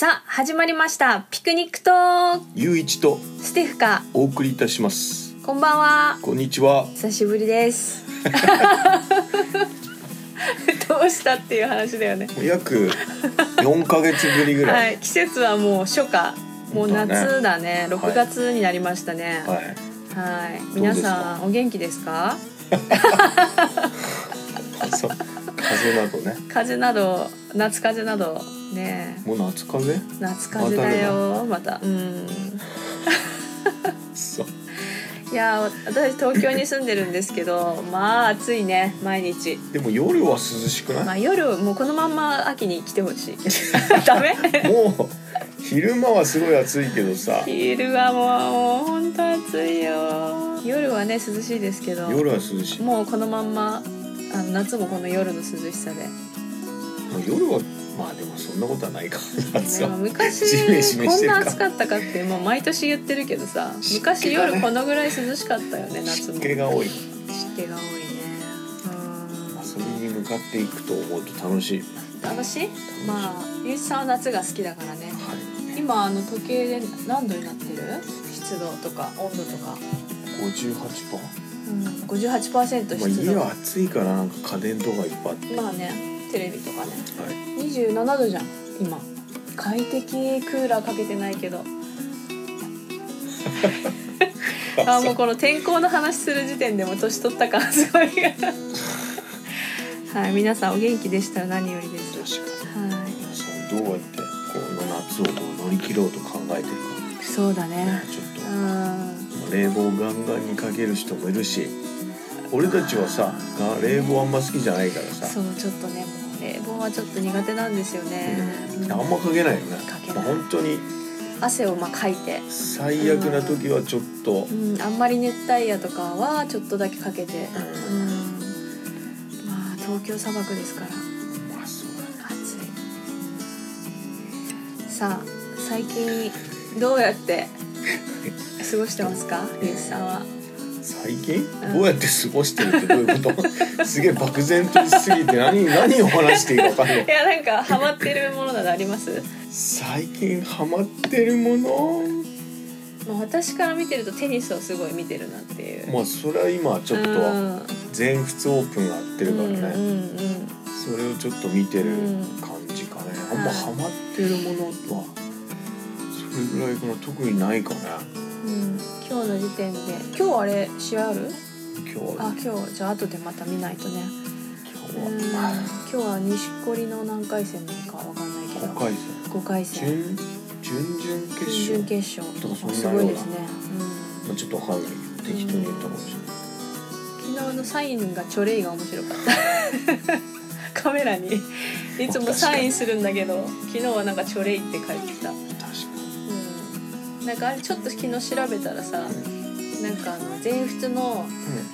さあ始まりました。ピクニックとーゆういちとステフカ。お送りいたします。こんばんは。こんにちは。久しぶりです。どうしたっていう話だよね。約4ヶ月ぶりぐら、はいい季節はもう初夏。もう夏だね。だね6月になりましたね。はい。はい。皆さんお元気ですか？風邪などね。風邪など夏風邪などねもう夏風邪夏風邪だよ。またうん。いや私東京に住んでるんですけど まあ暑いね。毎日。でも夜は涼しくない、まあ夜もうこのまんま秋に来てほしい。ダメ？もう昼間はすごい暑いけどさ。昼はもうもう本当暑いよ。夜はね涼しいですけど。夜は涼しい。ももうこのまんまあの夏もこの夜の涼しさで。う夜はまあでもそんなことはないか。夏でもは 昔こんな暑かったかってもう毎年言ってるけどさ昔夜このぐらい涼しかったよね夏湿も気が多い、湿気が多いね。まあ、それに向かっていくと思うと楽しい。うん楽しい。まあゆうじさんは夏が好きだからね。はい。今あの時計で何度になってる？湿度とか温度とか、58%うん、58%まあ、湿度。家は暑いからなんか家電とかいっぱいあって、まあねテレビとかね。はい、27度じゃん今。快適クーラーかけてないけど。あもうこの天候の話する時点でも年取った感すごいはい皆さんお元気でしたら何よりです。は皆さんどうやってこの夏を乗り切ろうと考えてるか。いそうだね。ちょっと。冷房ガンガンにかける人もいるし。俺たちはさが冷房あんま好きじゃないからさ、そうちょっとね冷房はちょっと苦手なんですよね、うん。あんまかけないよね。かけない。まあ、本当に。汗をまあかいて。最悪な時はちょっと、うん、あんまり熱帯夜とかはちょっとだけかけて、ううん。ん、まあ東京砂漠ですから。まあそうだね。暑い。さあ最近どうやって過ごしてますか？ゆうじさんは最近？うん。どうやって過ごしてるってどういうこと？すげえ漠然としすぎて何何を話していいか分かんない。いやなんかハマってるものなどあります？最近ハマってるもの？もう私から見てるとテニスをすごい見てるなっていう。まあそれは今ちょっとうん。全仏オープンがやってるからね、うんうんそれをちょっと見てるうん。感じかね、うんあんまハマってるものはそれぐらいかな。特にないかね。うんうん今日の時点で。今日あれ試合ある？今日は。あ今日。じゃあ後でまた見ないとね。うん今日は。今日は錦織の何回戦なのかわかんないけど。5回5回戦。戦準準々決準々勝。決勝とかそんなすごいですね、まあ、ちょっとわかんないけど適当に言ったかもしれない、うん、昨日のサインがチョレイが面白かった。カメラに。いつもサインするんだけど昨日はなんかチョレイって書いてた、なんかあれちょっと昨日調べたらさなんかあの全仏の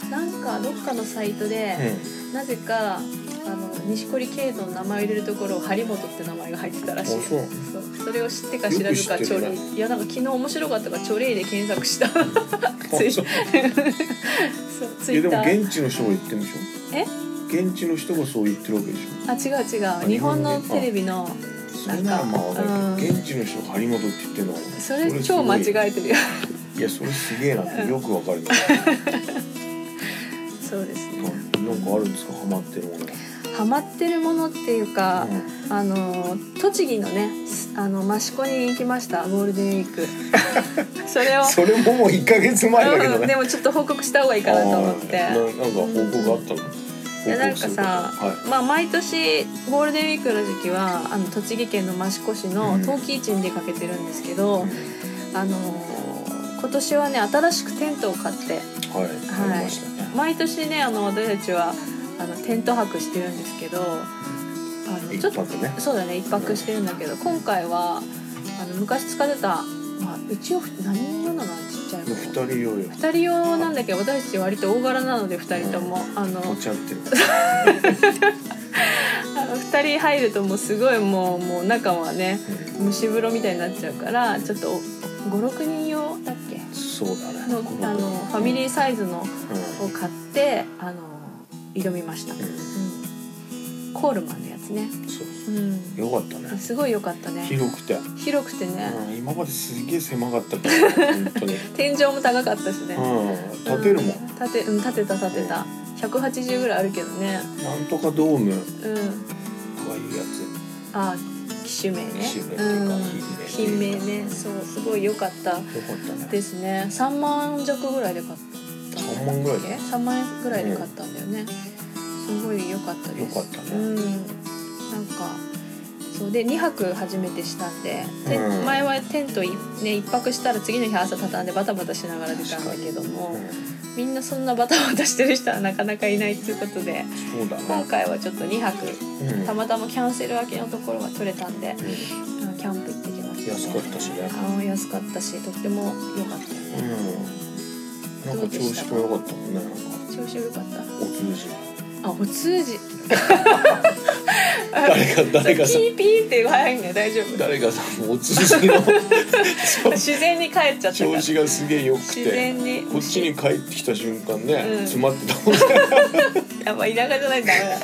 になんかどっかのサイトで、うん、なぜかあの錦織圭の名前を入れるところを張本って名前が入ってたらしい。そう。そう。それを知ってか知らずかよく知ってる。ねチョレイいやなんか昨日面白かったからチョレイで検索した。そう ツイえでもッター。現地の人が言ってるんでしょえ現地の人がそう言ってるわけでしょ。あ違う違う。日本のテレビのそれならまあわかるけどうん。現地の人が張本って言ってるの。はそれ超間違えてるよ。いやそれすげえなってよくわかるね そうですね。なんかあるんですか？ハマってるもの。ハマってるものっていうか、あの栃木のねあの益子に行きました。ゴールデンウィーク。それを。それももう1ヶ月前だけどうん、ねでもちょっと報告した方がいいかなと思って。ななんか報告あったの？いやなんかさ、はまあ毎年ゴールデンウィークの時期はあの栃木県の益子市のうん。陶器市に出かけてるんですけど、いあの今年はね新しくテントを買ってはい。毎年ねあの私たちはあのテント泊してるんですけどあの一ちょっと泊ね。そうだね一泊してるんだけど今回はあの昔使ってた、まあ、一応何人用なの？2人用よ。2人用なんだけど私たち割と大柄なので2人とも、あの持ち合ってる。あの2人入るともうすごいもうもう中はね蒸し風呂みたいになっちゃうからちょっと56人用だっけ？そうだね。のあのファミリーサイズのうを買ってあの挑みました、ん、ううんん、コールマンのやつね。そううん。よかったね。すごい良かったね。広くて、広くてね。うん、今まですげえ狭かったから本当に、天井も高かったしね。うん、立てるもん、うん立てうん立てた立てた。180ぐらいあるけどね。なんとかドーム。うん。とかいうやあ機種名ね。機種名っていうかうん。品名品名ね。そうすごい良かった。つよかったね。ですね。3万弱ぐらいで買った3万ぐらいだえ3万円ぐらいで買ったんだよね、すごい良かったです。良かったね。うんなんかそうで2泊初めてしたんで、てうん。前はテントい、ね、1泊したら次の日朝畳んでバタバタしながら出たんだけども、うみんなそんなバタバタしてる人はなかなかいないっていうことでん、そうだ今ね、回はちょっと2泊うん。たまたまキャンセル明けのところが取れたんで、うん。うんキャンプ行ってきました、安かったしね。あー安かったしとっても良かった。よね、なんか調子も良かったもんねなんか。調子良かった。お通じあお通じ。誰か誰かさピーピーって早いんだよ大丈夫。誰かさんもお通じの。そ う自然に帰っちゃった調子がすげえ良く自て然に。こっちに帰ってきた瞬間ね、うん。詰まってたもんね。やっぱ田舎じゃないとダメだ。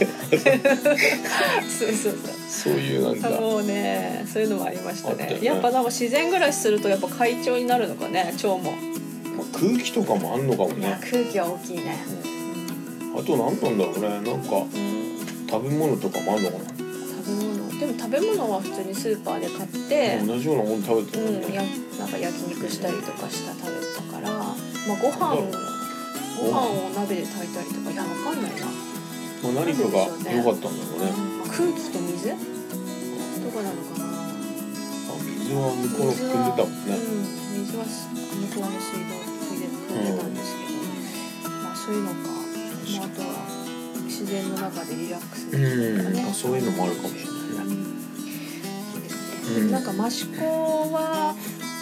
そうそうそう。いうなんかそうもうね。そういうのもありましたね。ね。やっぱなんか自然暮らしするとやっぱ快調になるのかね腸も、まあ、空気とかもあんのかもね。空気は大きいねあと何なんだろうね。なんかうん食べ物とかもあんのかな、食べ物。でも食べ物は普通にスーパーで買って同じようなもの食べてるもんうん、ね、やなんか焼肉したりとかした食べたから、まあ、ご飯をご飯を鍋で炊いたりとかいやわかんないな、まあ、何かが良かったんだろうね。まあ、空気と水？とかなのかな。あ水は向こうの汲んでたもんね。うん、水はす向こうの水道汲んで汲んでたんですけど、まあそういうのか、まあ、あとは自然の中でリラックスできるとかね、うん、まあ、そういうのもあるかも。しれないねそうん。なんか益子は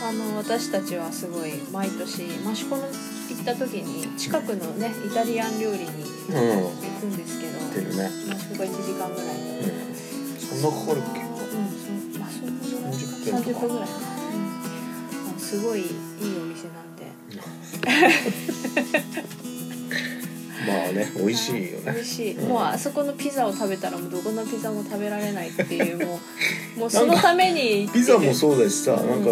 あの私たちはすごい毎年益子の行った時に近くのねイタリアン料理にうん行くんですけど、出るね。益子が1時間ぐらいで、うん。そんなかかるっけ？うん。そうまあそんなぐらい30分とか30分ぐらいうん、あすごいいいお店なんで。まあね美味しいよ美ね味しい、うん。もうあそこのピザを食べたらもうどこのピザも食べられないっていうもう もうそのために。ピザもそうだしさ、うん。なんか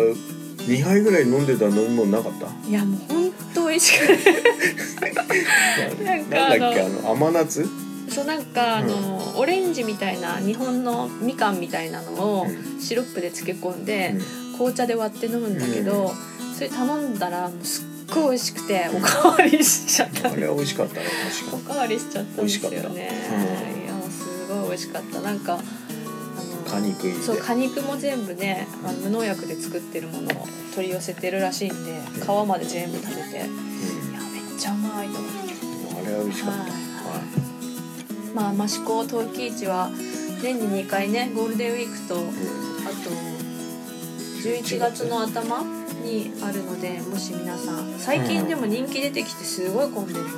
2杯ぐらい飲んでた飲み物なかった？いやもう本当美味しくて なんかなんだっけあの甘夏？そうなんかあの、オレンジみたいな日本のみかんみたいなのをうシロップで漬け込んで、う紅茶で割って飲むんだけど、それ頼んだらもうすっごい美味しくておかわりしちゃった。ん、あれは美味しかったね確かおかわりしちゃったんですよね、うんいやすごい美味しかった。なんか果肉そう果肉も全部ねあの無農薬で作ってるものを取り寄せてるらしいんで皮まで全部食べて。いやうんめっちゃうまい。と思ってあれは美味しかった、はい。はまあ益子陶器市は年に2回ねゴールデンウィークというん。あと11月の頭にあるのでもし皆さん最近でも人気出てきてすごい混んでるよね、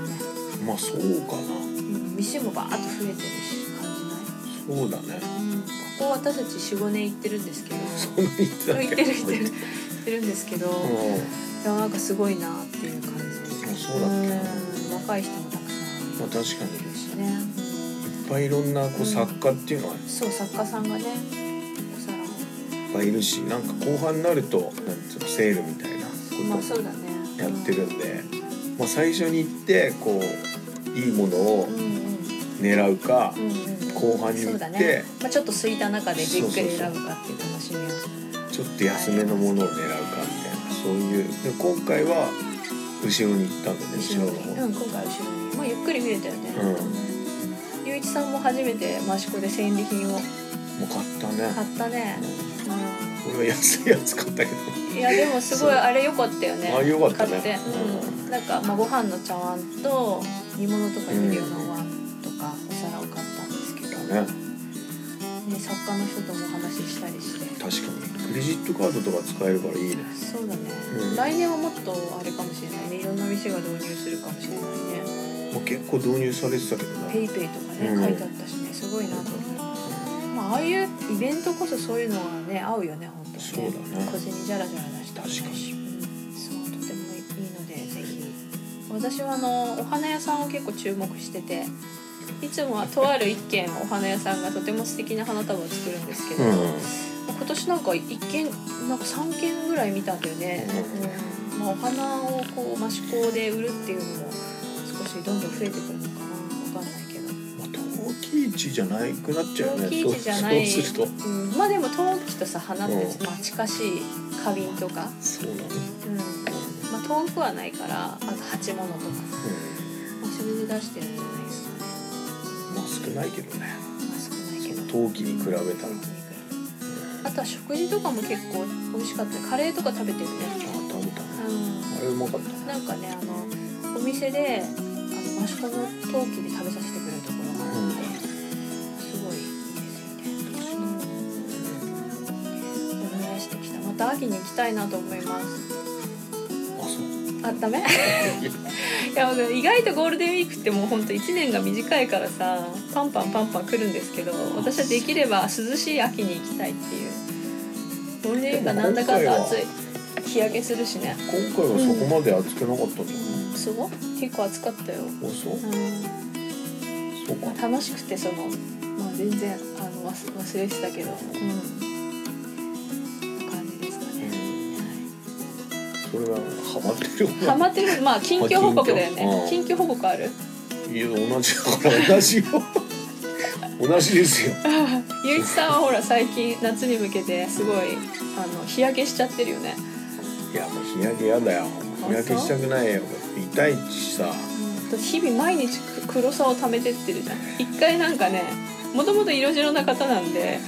まあそうかな。うん、店もバーッと増えてるし感じない。そうだね。うんここ私たち45年行ってるんですけど。そんなに言ってたっけ行ってる行ってる行ってるんですけど、いうん。やなんかすごいなっていう感じ。あそうだっけうん若い人もたくさまあ確かに。んいるしね、いっぱいいろんなこう作家っていうのはそう作家さんがねぱいいるしなんか後半になるとなんつうのセールみたいなことやってるんで、まあ、最初に行ってこういいものをうんうん。狙うかうんうん。後半に行って、ね、まあ、ちょっと空いた中でじっくり選ぶかっていう楽しみをちょっと安めのものを狙うかみたいなそういう。で今回は後ろに行ったんだね後ろの方。うん今回後ろに。まあゆっくり見れたよね。うん。ゆういちさんも初めて益子で戦利品を。もう買ったね。買ったね、こ安いやつ買ったけど。うん、いやでもすごいあれ良かったよね。あ良かったね。買って、うん、なんか、まあ、ご飯の茶碗と煮物とか入れるようなお椀とかお皿を買ったんですけど、ね、ね作家の人ともお話ししたりして。確かに。クレジットカードとか使えるからいいね。そうだね、うん。来年はもっとあれかもしれないね。いろんな店が導入するかもしれないね。もう結構導入されてたけどねペイペイとかね、うん。書いてあったしね。すごいなと思いますまあああいうイベントこそそういうのはね合うよね本当にねそうだね。小銭じゃらじゃら出してもいいし。確かに。うんそうとてもいいのでぜひ私はあのお花屋さんを結構注目してていつもはとある一軒お花屋さんがとても素敵な花束を作るんですけど、うん。今年なんか一軒なんか三軒ぐらい見たんだよね、うんまあ、お花をこう益子で売るっていうのも少しどんどん増えてくる陶器市じゃなくなっちゃうよね。陶器市じゃない。そうすると。うん、まあでも陶器とさ花って、うんまあ、近しい花瓶とか、そうなの、うん。まあ、遠くはないからあと鉢物とか。さ、まあ、それで出してるんじゃないですかね。うん、まあ少ないけどね。まあ少ないけど。陶器に比べたら。陶器に比べあとは食事とかも結構美味しかった。カレーとか食べてるね。あ食べたね。うん。あれうまかった。なんかねあのお店であの益子の陶器で食べさせてくれ秋に行きたいなと思います。あそう。あダメ？いや意外とゴールデンウィークってもう本当一年が短いからさパンパンパンパン来るんですけど私はできれば涼しい秋に行きたいっていう。ゴールデンウィークはなんだかんだ暑い。日焼けするしね。今回はそこまで熱くなかったん。だよね、すごい。結構暑かったよ、あそう？うん、そうか。まあ楽しくてそのまあ全然あの忘忘れてたけど。うんそれはハマってるハマってる。まあ近況報告だよまあね近況報告ある？いや同じだから同じよ。同じですよ。ゆういちさんはほら最近夏に向けてすごいあの日焼けしちゃってるよね、いやもう日焼けやだよ。日焼けしたくないよ。痛いしさ。だって日々毎日く黒さを溜めてってるじゃん。一回なんかねもともと色白な方なんで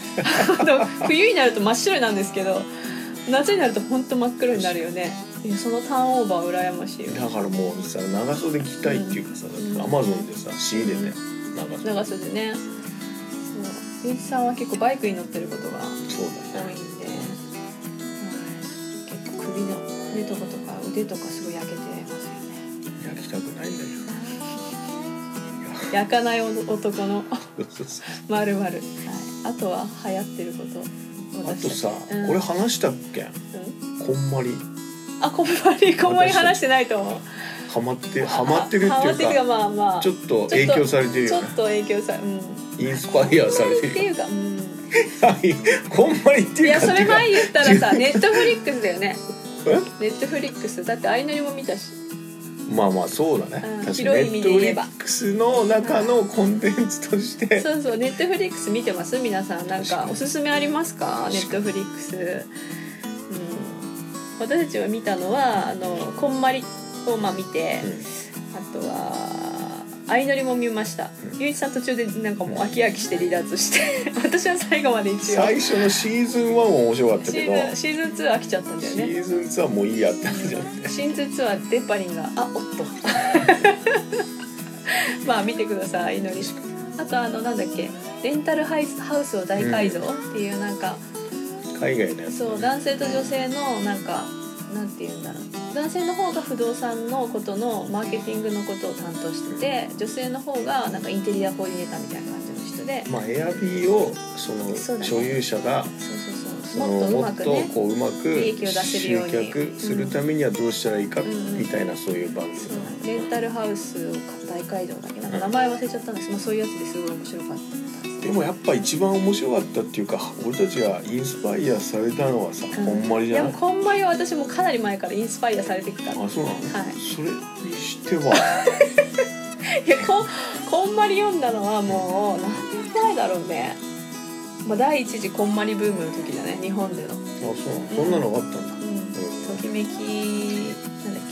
冬になると真っ白なんですけど夏になるとほんと真っ黒になるよねいやそのターンオーバー羨ましいよ。だからもうさ長袖着たいっていうかさ、うんアマゾンでさ仕入れて長袖。長袖ね。そう。ゆうさんは結構バイクに乗ってることがそう多だね。いんで、はい、結構首の腕とかとか腕とかすごい焼けてますよね。焼きたくないんだ焼かない男の けどまる。まるあとは流行ってること。あとさ、うん。これ話したっけ？うん。こんまりあこんまりこんまり話してないと思う。ハマってハマってるってハマってるかいうかまあまあ。ちょっと影響されてるよね。ちょっと影響さうん。インスパイアされてっていうかうん。はい。こんまりっていやいうかそれ前言ったらさネットフリックスだよね。え？ネットフリックス。だって相乗りも見たし。まあまあそうだね、うん。確かに広い意ネットフリ味で言えば。ックスの中のコンテンツとして。そうそうネットフリックス見てます？皆さん。なんかおすすめありますか？ネットフリックス、うん、私たちが見たのはあのこんまりをまあ見て、あとは相乗りも見ました。うん。ゆういちさん途中でなんかもう飽き飽きして離脱して 私は最後まで一応。最初のシーズン1は面白かったシけど。ーズンシーズン2飽きちゃったんだよシねーズン2はもういいやってなっちゃってシーズン2はデッパリンがあおっと。まあ見てください相乗り。あとあのなんだっけレンタルハイスハウスを大改造？っていうなんか、海外のやつそう男性と女性のなんかなんて言うんだろう。男性の方が不動産のことのマーケティングのことを担当してて女性の方がなんかインテリアコーディネーターみたいな感じの人で。まあエアビーをその所有者がもっとこううまく利益を出せるように。集客するためにはどうしたらいいかうん。みたいなそういう番組。レンタルハウスを大改造だっけ？なんか名前忘れちゃったんですけど、まあ、そういうやつですごい面白かったでもやっぱ一番面白かったっていうか俺たちがインスパイアされたのはさ、うん。こんまりじゃな。いもうこんまりは私もかなり前からインスパイアされてきた。あそうなの、はい。それにしては。いやここんまり読んだのはもう何年前だろうね、まあ、第一次こんまりブームの時だね日本での、あそうなの？そんなのがあったんだ、うん、ときめきなんだっ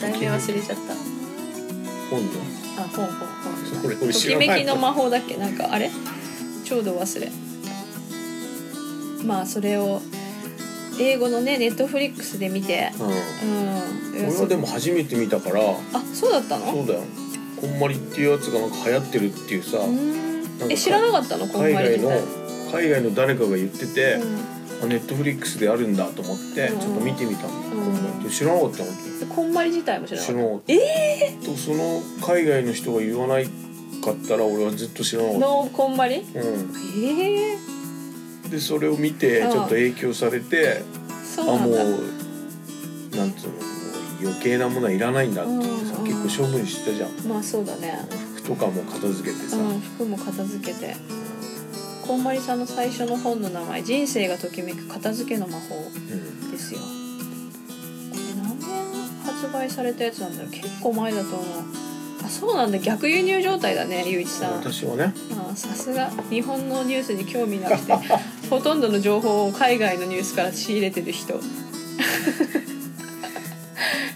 け。題名忘れちゃった。本のあ本本本それ俺と知らない。きめきの魔法だっけ？なんかあれ？ちょうど忘れ。まあそれを英語のねネットフリックスで見て。うん。うん。俺はでも初めて見たから。あそうだったの？そうだよ。こんまりっていうやつがなんか流行ってるっていうさ、え知らなかったの？こん海まり外の海外の誰かが言ってて、うん。あネットフリックスであるんだと思ってうん。ちょっと見てみたんだ、うん。こんまりって知らなかったの？こんまり自体も知らなかっ知らなかった。えとその海外の人が言わないかったら俺はずっと知らなかった、たのこんまり？うええん、でそれを見てうんちょっと影響されて、あもうなんだ。なんつうのもう余計なものはいらないんだって言ってさ、うん。結構処分してたじゃん。まあそうだね。服服とかも片付けてさ、うん、服も片付けて。こんまりさんの最初の本の名前「人生がときめく片付けの魔法うん」ですよ売されたやつなんだろう結構前だと思う。あそうなんだ。逆輸入状態だねゆういちさん。私はね。あさすが日本のニュースに興味なくて ほとんどの情報を海外のニュースから仕入れてる人。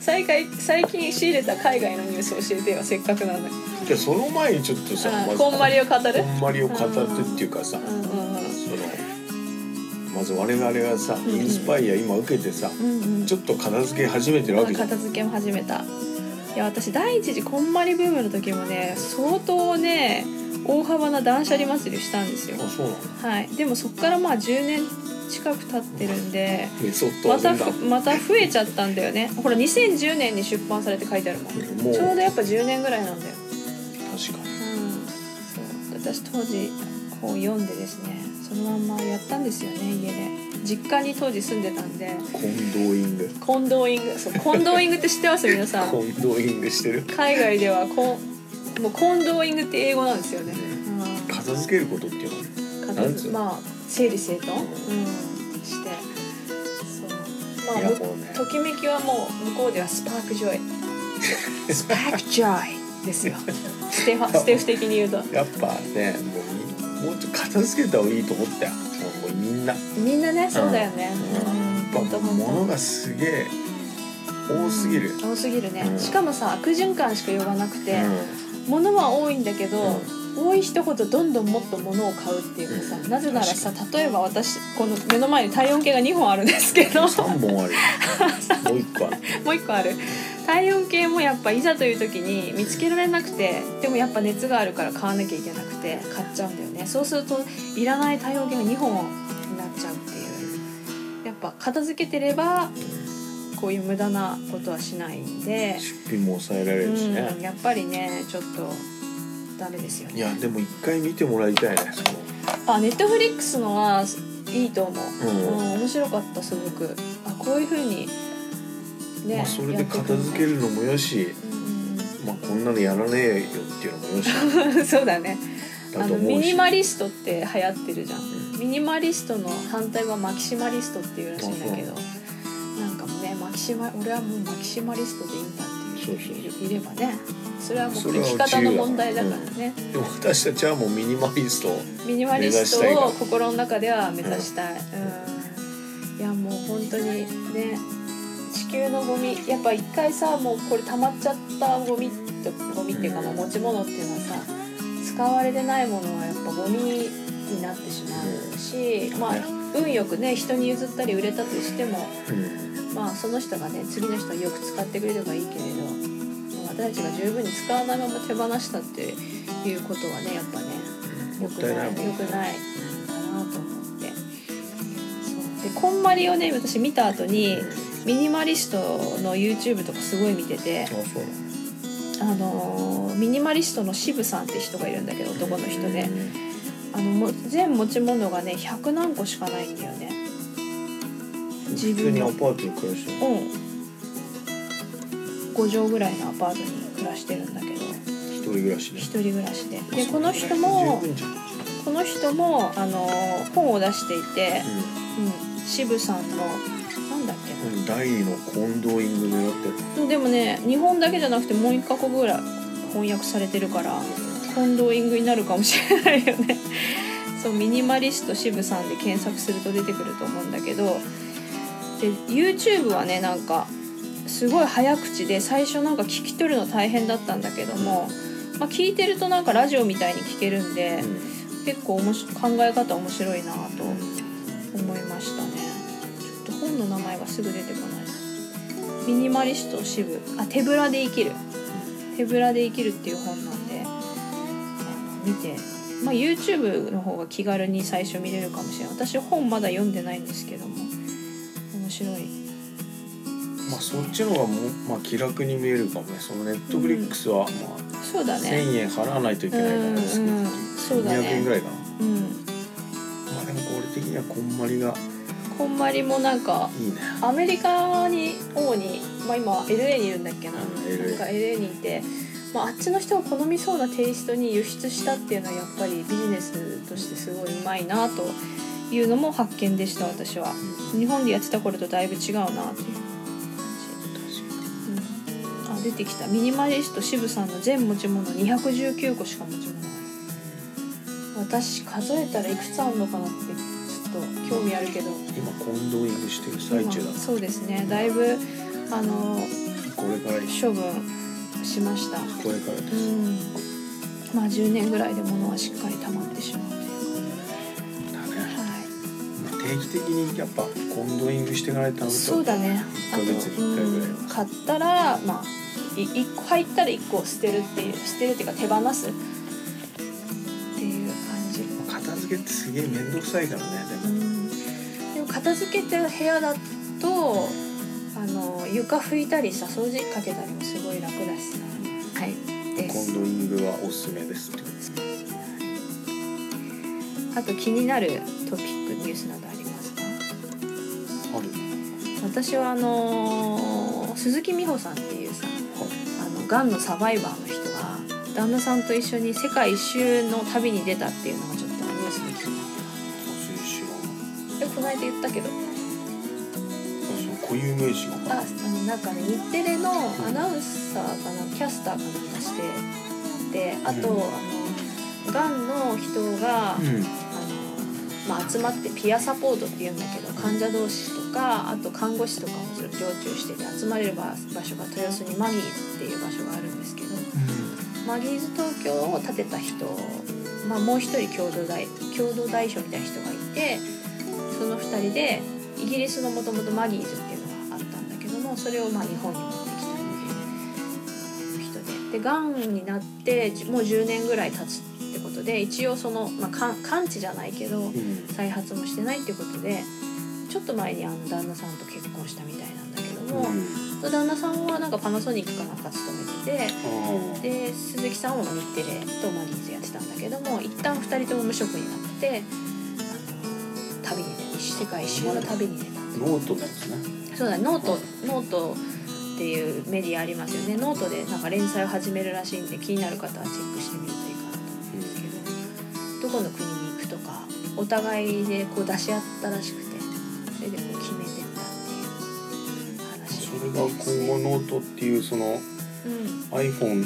最近最近仕入れた海外のニュース教えてよせっかくなんだじゃあその前にちょっとさこんまりを語る？こんまりを語ってっていうかさ、うんうんまず我々がさインスパイア今受けてさ、うんうん。うんちょっと片付け始めてるわけじゃん。片付けも始めた。いや私第一次こんまりブームの時もね相当ね大幅な断捨離祭りをしたんですよ。あそうなの？はい。でもそこからまあ10年近く経ってるんでまたまた増えちゃったんだよね。ほら2010年に出版されて書いてあるもん。もう。ちょうどやっぱ10年ぐらいなんだよ。確かに。うん。そう。私当時本読んでですねそのまんまやったんですよね家で。実家に当時住んでたんで。コンドーイング。コンドーイング。そうコンドーイングって知ってます？皆さん。コンドーイングしてる？海外ではコンもう Kondoing って英語なんですよね、うん。片付けることっていうの？は片付まあ整理整頓、うん、して。そう。まあうね。ときめきはもう向こうでは spark joy。spark joy ですよ。ステファステフ的に言うと。やっぱねもうみもうちょっと片付けた方がいいと思ったよ。もうみんな。やっみんなねそうだよね、うん、ぱほんとほんと物がすげえ多すぎる、多すぎるね、うん。しかもさ悪循環しか呼ばなくて、う物は多いんだけど、ん多い人ほどどんどんもっと物を買うっていうかさ、うん。なぜならさ例えば私この目の前に体温計が2本あるんですけど。三本ある。よもう一個ある。もう1個ある。体温計もやっぱいざという時に見つけられなくてでもやっぱ熱があるから買わなきゃいけなくて買っちゃうんだよね。そうするといらない体温計が2本になっちゃうっていう。やっぱ片付けてればこういう無駄なことはしないんで、出費も抑えられるしね。うん、、やっぱりねちょっとダメですよね。いやでも一回見てもらいたいねそあネットフリックスのはいいと思う、のうん、うん、面白かったすごく。あこういう風にねまあ、それで片付けるのもよし、る、うんまあ、こんなのやらねえよっていうのもよし。そうだね。あのミニマリストって流行ってるじゃん。うん。ミニマリストの反対はマキシマリストっていうらしいんだけどなんかもねマキシマ俺はもうマキシマリストでいいんだっていう人いればねそれはもう生き方の問題だからね。でも私たちはもうミニマリストミニマリストを心の中では目指したい、うん、いやもう本当にね地球のゴミやっぱ一回さもうこれ溜まっちゃったゴミってゴミっていうかまあ持ち物っていうのはさ使われてないものはやっぱゴミになってしまうし、まあね。運よくね人に譲ったり売れたとしてもうん。まあその人がね次の人はよく使ってくれればいいけれどたちが十分に使わないまま手放したっていうことはねやっぱねも良くない。ったいないもん良くないかなと思って。そうでこんまりをね私見た後にミニマリストの YouTube とかすごい見ててあのあのーミニマリストの渋さんって人がいるんだけど男の人で。あのも全持ち物がね100何個しかないんだよね。自普通にアパートに暮らしてる。うん5畳ぐらいのアパートに暮らしてるんだけど。一人暮らしで一人暮らしで。でこの人もこの人もあの本を出していて、うん、渋さんのなんだっけうん第二のコンドーイング狙ってる。なでもね日本だけじゃなくてもう一カ国ぐらい翻訳されてるからコンドーイングになるかもしれないよね。そうミニマリスト渋さんで検索すると出てくると思うんだけど。で YouTube はねなんかすごい早口で最初なんか聞き取るの大変だったんだけども、まあ、聞いてるとなんかラジオみたいに聞けるんで、結構おもし考え方面白いなと思いましたね。ちょっと本の名前がすぐ出てこない。なミニマリスト支部あ手ぶらで生きる。手ぶらで生きるっていう本なんで見て。まあ YouTube の方が気軽に最初見れるかもしれない。私本まだ読んでないんですけども面白いまあそっちの方がもう、まあ、気楽に見えるかもね。そのネットフリックスは、まあ、そうだね。1,000円払わないといけないから。ですね、うんうん。そうだね。200円ぐらいかな。うん。まあでもこれ的にはこんまりがこんまりもなんかいいね。アメリカに主に、まあ、今 LA にいるんだっけな,、うん LA なんか LA にいてまあ、あっちの人が好みそうなテイストに輸出したっていうのはやっぱりビジネスとしてすごいうまいなというのも発見でした私は。日本でやってた頃とだいぶ違うなっていう出てきた。ミニマリスト渋さんの全持ち物。219個しか持ち物ない。私数えたらいくつあるのかなってちょっと興味あるけど。今コンドーイングしてる最中だ。今そうですね。だいぶあのこれから処分しました。これからです、うん。まあ10年ぐらいで物はしっかり溜まってしまうというだね。は定期的にやっぱコンドーイングしていかないとそうだね。あと1ヶ月に1回ぐらいは。うん買ったらまあい一個入ったら1個捨てるっていう捨てるっていうか手放すっていう感じ。片付けってすげえ面倒くさいからねでも。うん。でも片付けてる部屋だとあの床拭いたりさ掃除機かけたりもすごい楽だしさ。はい。です。コンドーイングはおすすめですってことですあと気になるトピックニュースなどありますか？ある。私はあのー鈴木美穂さんっていうさあのがんのサバイバーの人が旦那さんと一緒に世界一周の旅に出たっていうのがちょっとニュースで気になって。私知らないますえこの間言ったけど。私も固有名詞が。ああのなんかね日テレのアナウンサーかなキャスターかなんかしてであと、うん。あのがんの人が、うん。あのまあ、集まってピアサポートっていうんだけど患者同士とかあと看護師とかも常駐してて集まれる場場所が豊洲にマギーマギーズ東京を建てた人、まあ、もう一人共同代共同代表みたいな人がいてその2人でイギリスのもともとマギーズっていうのがあったんだけどもそれをまあ日本に持ってきたっていう人で。でがんになってじもう10年ぐらい経つってことで一応その、まあ、完治じゃないけどうん。再発もしてないっていうことでちょっと前にあの旦那さんと結婚したみたいなんだけども、旦那さんはなんかパナソニックかなんか勤めててあで鈴木さんは日テレとマギーズやってたんだけども一旦2人とも無職になってあの旅に出世界一周の旅に出たーノートのやつね。そうだ note note っていうメディアありますよね。ノートでなんか連載を始めるらしいんで気になる方はチェックしてみるといいかなと思うんですけどどこの国に行くとかお互いでこう出し合ったらしくて今後ノートっていうそのうん。iPhone、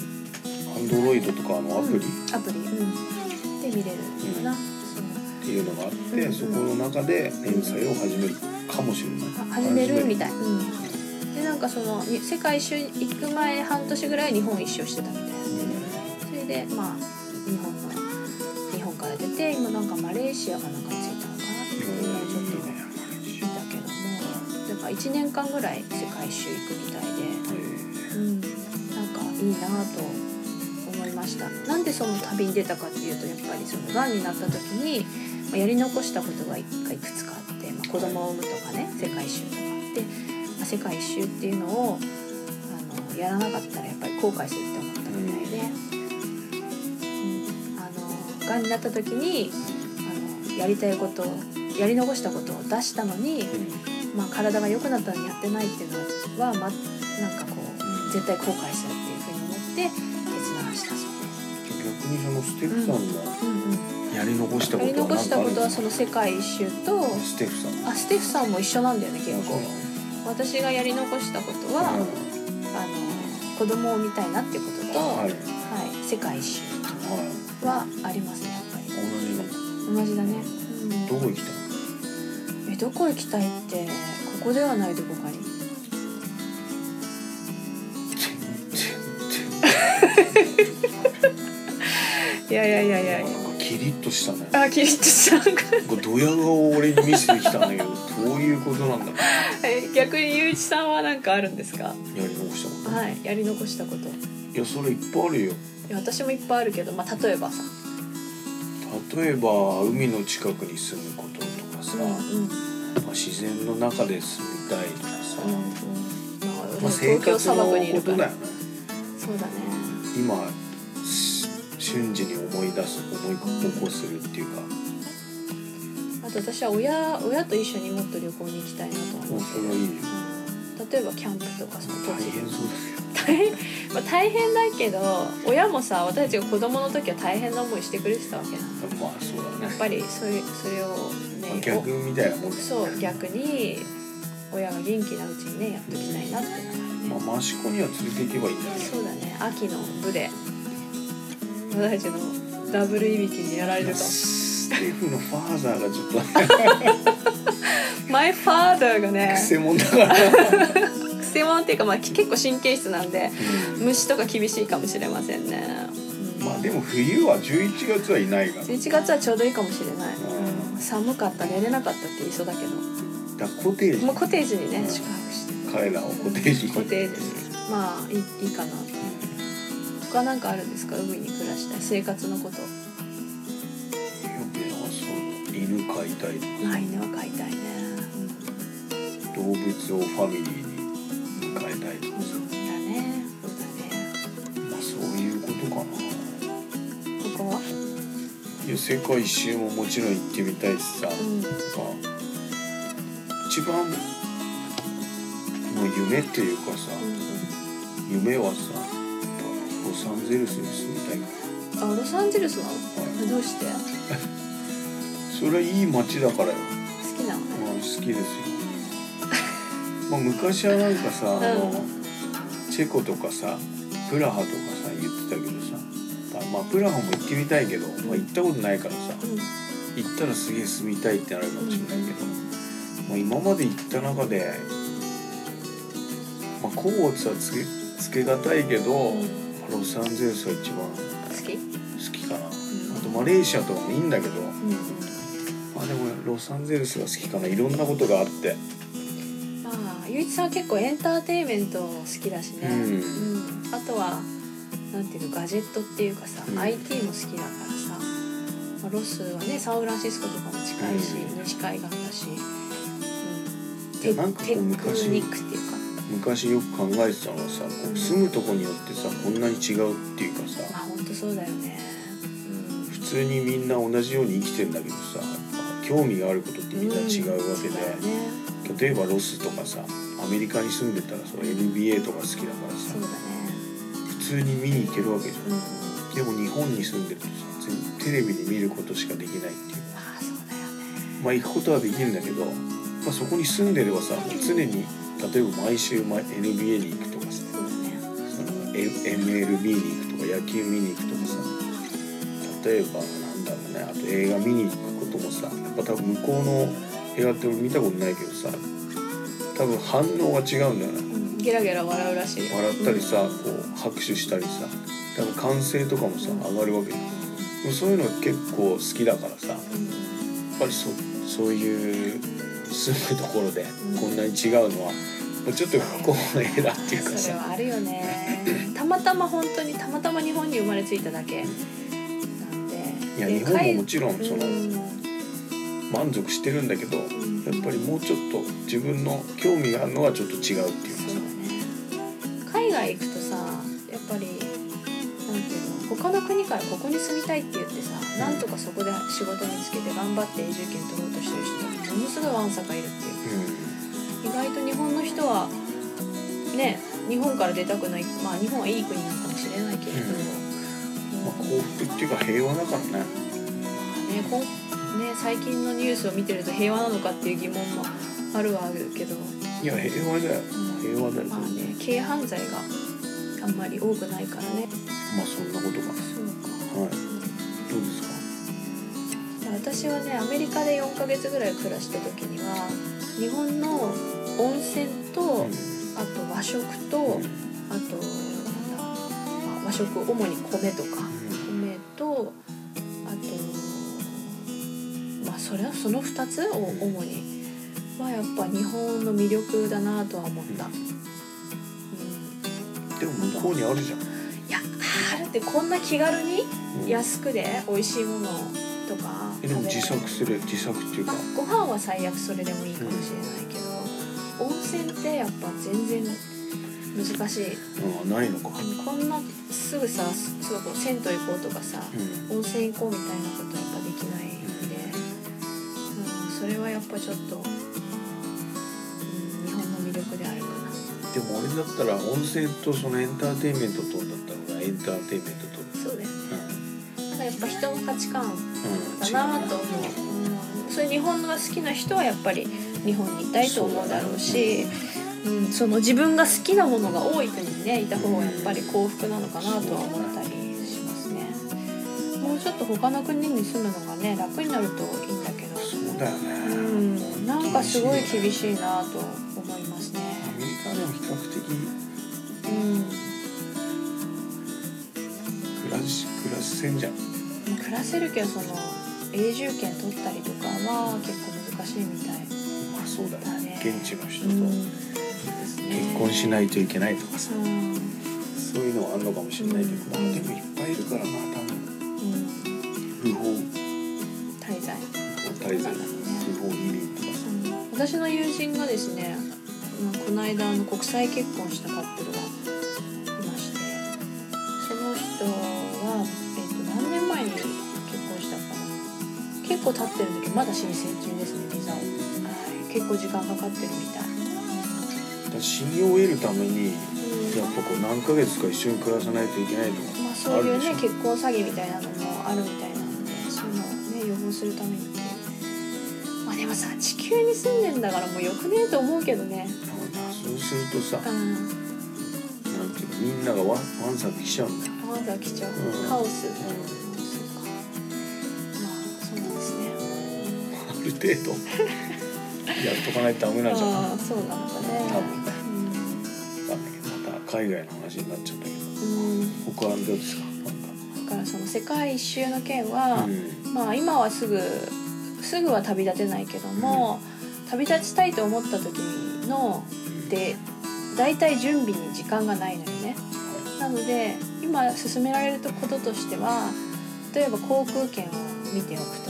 Android とかのアプリ？っうん、アプリ、うん、で見れるよな、そうていうのがあって、うん。うんそこの中で連載を始めるかもしれない。あ始めるみたい、うん、でなんかそのに世界一周行く前半年ぐらい日本一周してたみたいな。それでまあ日本の日本から出て今なんかマレーシアかなんか1年間ぐらい世界一周行くみたいで、うん、なんかいいなと思いました。なんでその旅に出たかっていうとやっぱりそのがんになった時にまあやり残したことがいくつかあって、まあ、子供を産むとかね世界一周とかあって、まあ、世界一周っていうのをあのやらなかったらやっぱり後悔するって思ったみたいで、うん、あのがんになった時にあのやりたいことやり残したことを出したのに、まあ、体が良くなったのにやってないっていうのは、ま、なんかこう絶対後悔するっていうふうに思って決断したそうです。逆にそのステフさんのうんうん。やり残したこやりとは残したことはその世界一周とステフさん。あステフさんも一緒なんだよね結構。私がやり残したことは、あの子供を産みたいなっていうことと、ははいい、世界一周ははありますねやっぱり。い。同じの。同じだね、うん、どこ行きたい？えどこ行きたいってここではないどこかに。いやいやいやいや。なんかキリッとしたね。あキリッとした。これドヤ顔を俺に見せてきたんだけど、どういうことなんだ 逆にゆういちさんは何かあるんですか？う。やり残したこと。はいやり残したこと。いいや、それいっぱいあるよ。や私もいっぱいあるけど、まあ、例えばさ。例えば海の近くに住むこととかさ、うんうんまあ、自然の中で住みたいとかさ、うんうん。まあ生東京活の砂漠にいるから。ことだよね。そうだね。今し瞬時に思い出す思い起こするっていうか、あと私は親親と一緒にもっと旅行に行きたいなとは思うけど、それはいいよ。うん、例えばキャンプとかその大変そうですよ。大変、まあ、大変だけど親もさ私たちが子供の時は大変な思いしてくれてたわけなんまあそうだね。やっぱりそれそれをまあね逆みたいなもんですそう逆に親が元気なうちにねやっときたいなって。まあ益子には連れて行けばいいんだそうだね。秋の部で私たちのダブルいびきにやられると。ステフのファーザーがちょっと。マイファーダーがね。癖者だから、くせ者っていうか、まあ、結構神経質なんでうん。虫とか厳しいかもしれませんね、うんまあでも冬は11月はいないから11月はちょうどいいかもしれない、うんうん寒かった寝れなかったって言いそうだけど。だからコテージ。もうコテージにねうん。宿泊して。彼らをコテージ。にコテージ。にまあいいいいかな他なんかあるんですか？海に暮らしたい。生活のこと。よくねそう犬飼いたい。あ犬は飼いたいね、動物をファミリーに変えたいとかうん、さや世界一周ももちろん行ってみたいしさ、うん。まあ一番の夢っていうかさう夢はさロサンゼルスに住みたい。あロサンゼルスなの？どうして？それはいい街だからよ、好きなの？まあ、ね好きですよ。まあ昔はなんかさ、あのうチェコとかさプラハとかさプラハも行ってみたいけど、まあ、行ったことないからさうん。行ったらすげえ住みたいってなるかもしれないけど、まあ、今まで行った中で、まあ、甲乙はつけつけがたいけど、うん。ロサンゼルスが一番好き？好きかな、ん。あとマレーシアとかもいいんだけど、うん。まあ、でもロサンゼルスが好きかな。いろんなことがあって。まあゆういちさんは結構エンターテインメント好きだしね、うん。うん。あとはなんていうのガジェットっていうかさ、うん。IT も好きだからさ、まあ、ロスはねサンフランシスコとかも近いし、うん。西海岸だし、うん、なんかこう昔クニックっていうか。昔よく考えてたのはさこう住むとこによってさこんなに違うっていうかさまあ本当そうだよね、普通にみんな同じように生きてんだけどさ興味があることってみんな違うわけで、そうだよね。例えばロスとかさアメリカに住んでたらその NBA とか好きだからさそうだね。普通に見に行けるわけじゃん。うん。でも日本に住んでるとさ全テレビで見ることしかできないっていう。まあそうだよね。まあ行くことはできるんだけど、まあ、そこに住んでればさ常に例えば毎週毎 NBA に行くとかさね。MLB に行くとか野球見に行くとかさ例えばなんだろうねあと映画見に行くこともさやっぱ多分向こうの映画って俺見たことないけどさ多分反応が違うんだよね。うんゲラゲラ笑うらしい笑ったりさこう拍手したりさ多分歓声とかもさ上がるわけでもそういうの結構好きだからさやっうんぱりそそういう住むところでこんなに違うのはちょっと不幸な絵だっていうかさ。それはあるよね。たまたま本当にたまたま日本に生まれついただけ。なんで。いやで日本ももちろん海そのうん。満足してるんだけどやっぱりもうちょっと自分の興味があるのはちょっと違うっていうかぱりなんていうの他の国からここに住みたいって言ってさなんとかそこで仕事見つけて頑張って永住権取ろうとしてる人がものすごいわんさかいるっていう。う意外と日本の人はね日本から出たくないまあ日本はいい国なのかもしれないけれど、ん。まあ幸福っていうか平和だからね。ねこんね最近のニュースを見てると平和なのかっていう疑問もあるはあるけど、いや平和だよ。うん。平和だよ。まあね軽犯罪があんまり多くないからね。まあそんなことか。なそうか。はい。どうですか？私はねアメリカで4ヶ月ぐらい暮らした時には日本の温泉と、うん。あと和食と、うん。あとなんだ、まあ、和食主に米とか、米とあとまあそれはその2つを主にはやっぱ日本の魅力だなとは思った、うん、でも向こうにあるじゃん。いやあるってこんな気軽にうん安くで美味しいものとかえでも自作する自作っていうか。まあ、ご飯は最悪それでもいいかもしれないけど、温泉ってやっぱ全然難しい。うんないのか。こんなすぐさすすぐこう銭湯行こうとかさ、うん。温泉行こうみたいなことはやっぱできないんで、うん、それはやっぱちょっと、でも俺だったら温泉とそのエンターテインメントとだったらエンターテインメントと。そうだよね。うただやっぱ人の価値観ん、うん、だなと思う、うん、そういう日本が好きな人はやっぱり日本にいたいと思うだろうしうん、その自分が好きなものが多い国にねいた方がやっぱり幸福なのかなとは思ったりしますね。もうちょっと他の国に住むのがね楽になるといいんだけど。そうだよね、うん。なんかすごい厳しいなとし暮らせん。じゃんまあ暮らせるけどその永住権取ったりとかは結構難しいみたいまあそうだ。だねね現地の人とうん結婚しないといけないとかさ、うん。そういうのはあるのかもしれないけど、うん。まあでもいっぱいいるからな多分うん不法滞在滞在不法移民とかさ。うん。私の友人がですね、まあ、この間あの国際結婚したカップルが結構経ってるんだけどまだ申請中ですねビザを、はい、結構時間かかってるみたい、だ信用を得るためにやっぱこう何ヶ月か一緒に暮らさないといけないとかまあ、そういうね結婚詐欺みたいなのもあるみたいなのでそういうのをね予防するためにまあでもさ地球に住んでんだからもうよくねえと思うけどね。そうするとさうん。なんていうのみんながワンワンサク来ちゃうんだよまずは来ちゃう、うん。カオス、うん、程度やっとかないとダメなんじゃない？そうなのかね。多分ね。わかん。ないけどまた海外の話になっちゃったけど。うん、うん、他はどうですか？だからその世界一周の件は、うん。まあ今はすぐすぐは旅立てないけども、旅立ちたいと思った時ので大体準備に時間がないのよね。なので今進められることとしては例えば航空券を見ておくと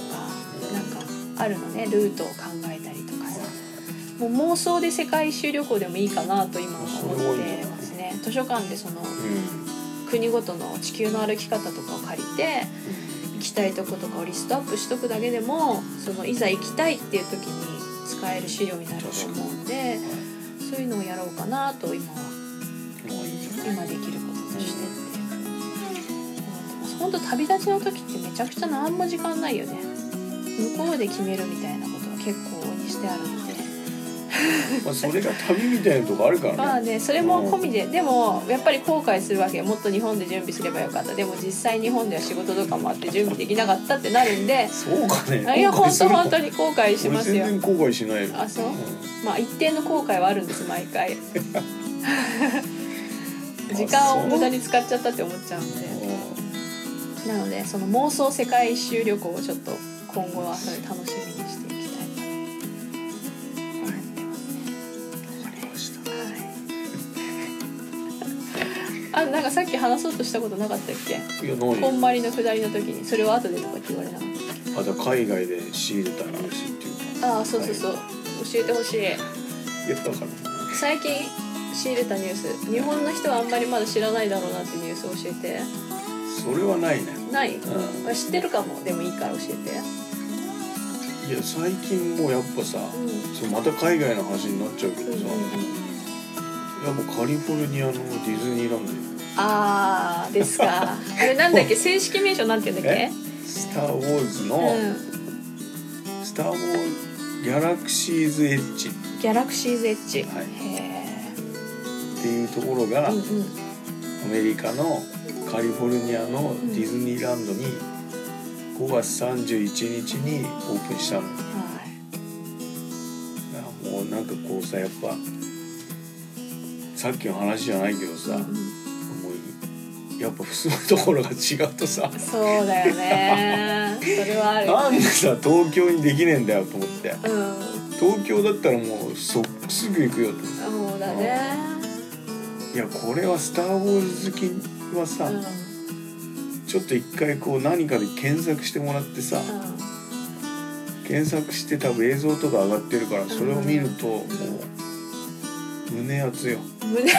あるのねルートを考えたりとかさ。もう妄想で世界一周旅行でもいいかなと今は思ってますね。図書館でそのうん。国ごとの地球の歩き方とかを借りて行きたいとことかをリストアップしとくだけでもそのいざ行きたいっていう時に使える資料になると思うんでそういうのをやろうかなと今は今できることとしてって。思ってます本当旅立ちの時ってめちゃくちゃ何も時間ないよね向こうで決めるみたいなことは結構にしてあるので。まあそれが旅みたいなとこあるからね。まあねそれも込みででもやっぱり後悔するわけよ。もっと日本で準備すればよかった。でも実際日本では仕事とかもあって準備できなかったってなるんでそうかね。いや本当本当に後悔し俺ますよ。全然後悔しないよ。あそう。うん。まあ一定の後悔はあるんです毎回。時間を無駄に使っちゃったって思っちゃうんで。なのでその妄想世界一周旅行をちょっと今後はそれ楽しみにしていきたいなと思ってます。ねわかりましたはい。あなんかさっき話そうとしたことなかったっけ？いや何こんまりの下りの時にそれを後でとかって言われな。かっあじゃあ海外で仕入れたニュースっていうああそうそうそう。教えてほしい。い。やだから最近仕入れたニュース。日本の人はあんまりまだ知らないだろうなってニュース教えてそれはないね。ない。うん。あ知ってるかも。でもいいから教えて。いや最近もうやっぱさうん。うんそうまた海外の話になっちゃうけどさ、うんうんやっぱカリフォルニアのディズニーランドよ。あーですか。あれなんだっけ正式名称なんて言うんだっけ？スター・ウォーズの、うん。スター・ウォーズギャラクシーズ・エッジ。っギャラクシーズエッジ、はい。へていうところが、えうんうん。アメリカのカリフォルニアのディズニーランドに5月31日にオープンしたの。はいもうなんかこうさやっぱさっきの話じゃないけどさ、うん。もうやっぱ住むところが違うとさ。うんそうだよね。それはある。なんでさ東京にできねえんだよと思って。うん。東京だったらもうそすぐ行くよと思って。そうだね。いやこれは「スター・ウォーズ」好きはさ、うん。ちょっと一回こう何かで検索してもらってさ、検索して多分映像とか上がってるからそれを見るともう胸熱よ。うん胸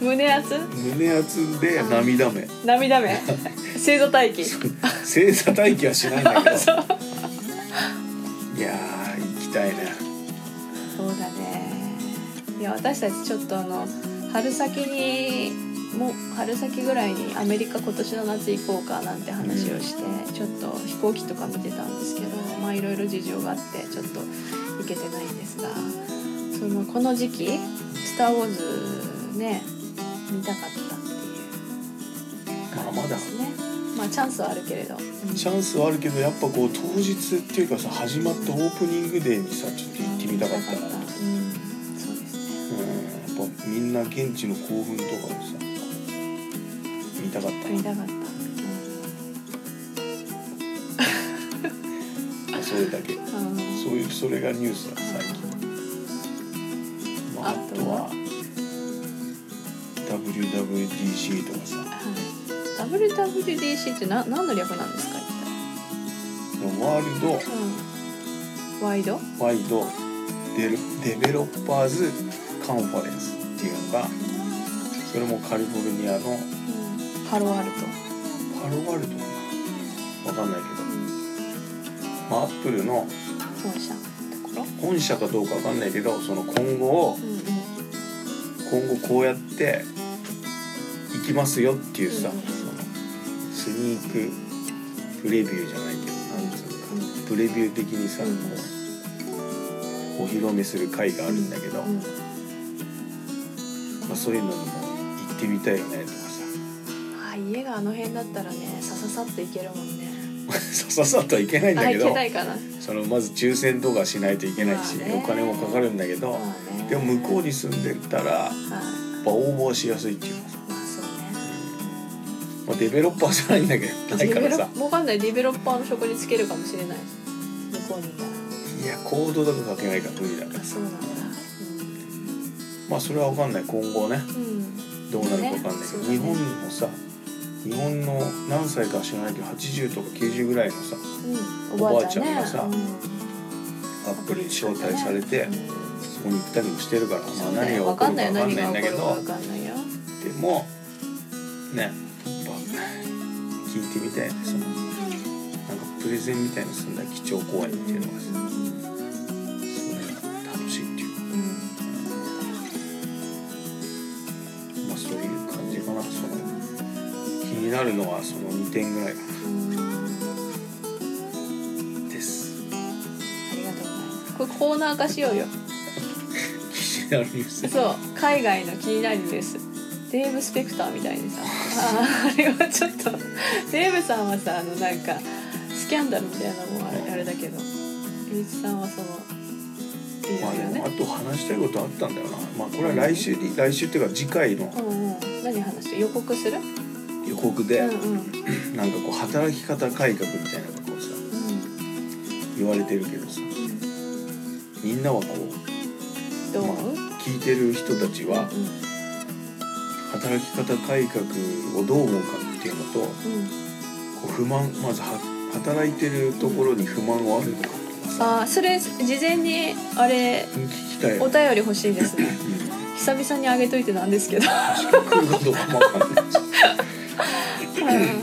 胸熱？胸熱で涙目。涙目？星座待機？星座待機はしないんだけど。いやー行きたいね。そうだね。いや私たちちょっとあの春先にもう春先ぐらいにアメリカ今年の夏行こうかなんて話をして、ちょっと飛行機とか見てたんですけどまあいろいろ事情があってちょっと行けてないんですがそのこの時期「スター・ウォーズ」ね見たかったっていうまあまだですね。まあチャンスはあるけれど、うん。チャンスはあるけどやっぱこう当日っていうかさ始まったオープニングデーにさちょっと行ってみたかったなな現地の興奮とかもさ見たかった？な見たかった、それだけうんうん。そういうそれがニュースだ最近、まあ、ああとは WWDC とかさ。はい、WWDC ってな何の略なんですか？一 World。体、うん、 Wide、Wide。デル Developers Conference っていうのがそれもカリフォルニアのうん、パロアルト、パロワルドかな。わかんないけど、うん、まあ、アップルの本社のところ、本社かどうかわかんないけどその今後を今後こうやって行きますよっていうさ、そのスニークプレビューじゃないけどなんつうのプレビュー的にさ、うん。こうお披露目する会があるんだけど、そういうのにも行ってみたいよねとかあ家があの辺だったらねさささっと行けるもんね。さささっとはいけないんだけどけないかな。そのまず抽選とかしないといけないし、まあね。お金もかかるんだけど、まあね。でも向こうに住んでたらやっはいぱ応募しやすいっていうかさ、まあそうね。まあ、デベロッパーじゃないんだけどないからさ。わかんない。デベロッパーの職につけるかもしれない。向こうにいたら。いやコードとか書けないから無理だから。あそうなんだまあそれは分かんない。今後ね。うん、うん、どうなるか分かんないけど、ね。日本もさ日本の何歳かは知らないけど80とか90ぐらいのさうん、おばあちゃんがさうんアップルに招待されてうん。そこに行ったりもしてるから、まあ、何がわ起こるか分かんない。んだけど。でもねやっぱ聞いてみたいねそのなんかプレゼンみたいにすんだ基調講演っていうのがさなるのはその2点ぐらいかなです。ありがとうございます。これコーナー化しようよ。気になるニュースそう。海外の気になるニュースデーブ・スペクターみたいにさ。あーあれはちょっと。デーブさんはさあのなんかスキャンダルみたいなのもあれあれだけど。ゆういちさんはそのいまあろいろね。でもあと話したいことあったんだよな。まあこれは来週に来週っていうか次回の。うんうん。何話して予告する？予告でうんうん。なんかこう働き方改革みたいなことをさ言われてるけどさみんなはこうどう？まあ聞いてる人たちはうん。働き方改革をどう思うかっていうのとこうん。う不満まずは働いてるところに不満はあるのかとか。さあーそれ事前にあれ聞きたい。お便り欲しいですね。うん。久々にあげといてなんですけど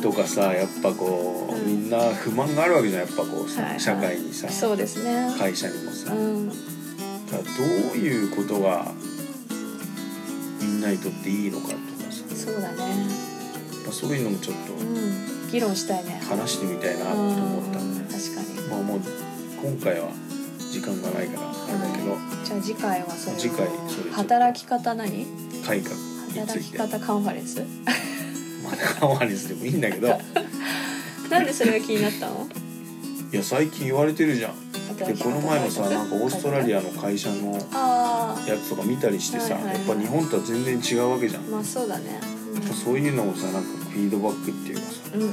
とかさやっぱこう、うん。みんな不満があるわけじゃんやっぱこうさ、はいはい。社会にさそうですね。会社にもさ、うん。だどういうことがみんなにとっていいのかとかさ、そうだね。まあ、そういうのもちょっとうん。議論したいね。話してみたいなと思った。んうん。で、確かに。まあもう今回は時間がないからあれだけど、じゃあ次回はそれを。次回それ働き方何？改革働き方カンファレンス？まあカンファレンスでもいいんだけど。なんでそれが気になったの？いや最近言われてるじゃん。でこの前もさなんかオーストラリアアの会社のあやつとか見たりしてさ、はいはいはい。やっぱ日本とは全然違うわけじゃん、あまあそうだね。そういうのもさなんかフィードバックっていうかさ、うん。うん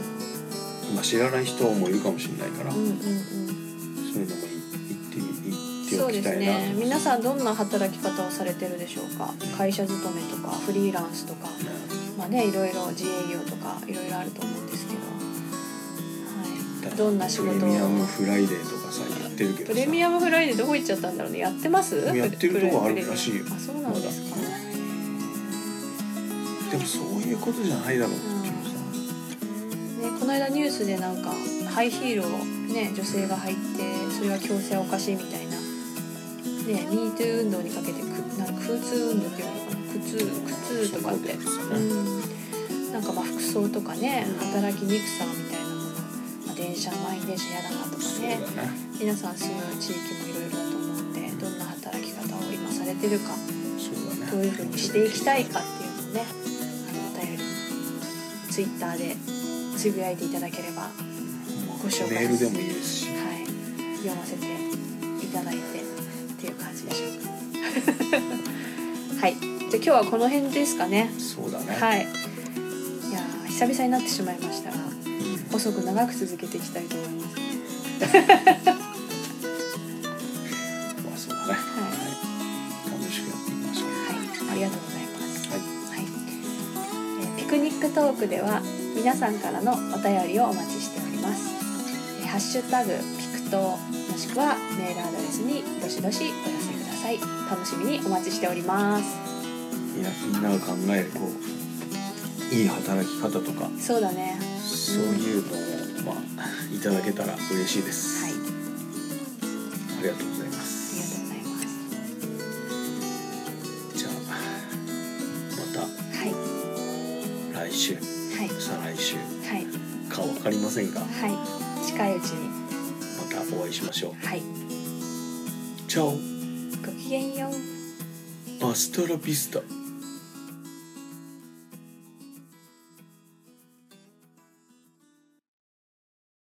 まあ、知らない人もいるかもしれないから、うんうんうん。そういうのも言ってみ言ってそうおきたいな。ですね。皆さんどんな働き方をされてるでしょうか？会社勤めとかフリーランスとか。まあねいろいろ自営業とかいろいろあると思うんですけど、はい、どんな仕事を？プレミアムフライデーとかさ言ってるけどさ。プレミアムフライデーどこ行っちゃったんだろうね。やってます？やってるとこあるらしいよ。あそうなんですか、でもそういうことじゃないだろうっていうさ、ね、この間ニュースでなんかハイヒールをね女性が履いてそれは強制おかしいみたいな。ね MeToo 運動にかけてくなんか空通運動っていうのかな苦痛苦痛とかって、そうん、なんかまあ服装とかね働きにくさみたいなもの、まあ、電車満員電車嫌だなとかね。だね。皆さん住む地域もいろいろだと思うんでどんな働き方を今されてるかそうだね。どういうふうにしていきたいかっていうのをねあのお便りツイッターでつぶやいていただければ、はご紹介メールでもいいですし。い、読ませていただいてっていう感じでしょうか。はいじゃあ今日はこの辺ですかね。そうだね。はい。いやー久々になってしまいましたがうん。細く長く続けていきたいと思います。まあそうだね。はい。楽しくやっていきましょう。はい、ありがとうございます。はい。はい、えーピクニックトークでは皆さんからのお便りをお待ちしております。えーハッシュタグピクトもしくはメールアドレスにどしどしお寄せください。楽しみにお待ちしております。みんなみんなが考えるこういい働き方とかそうだね。そういうのをまあいただけたら嬉しいです、はい、ありがとうございまありす。がとうございます。じゃあはい、また来週。はい、再来週。はい、か分かりませんがはい、近いうちに、またお会いしましょう。はい、チャオ。ごきげんよう。アストラビスタ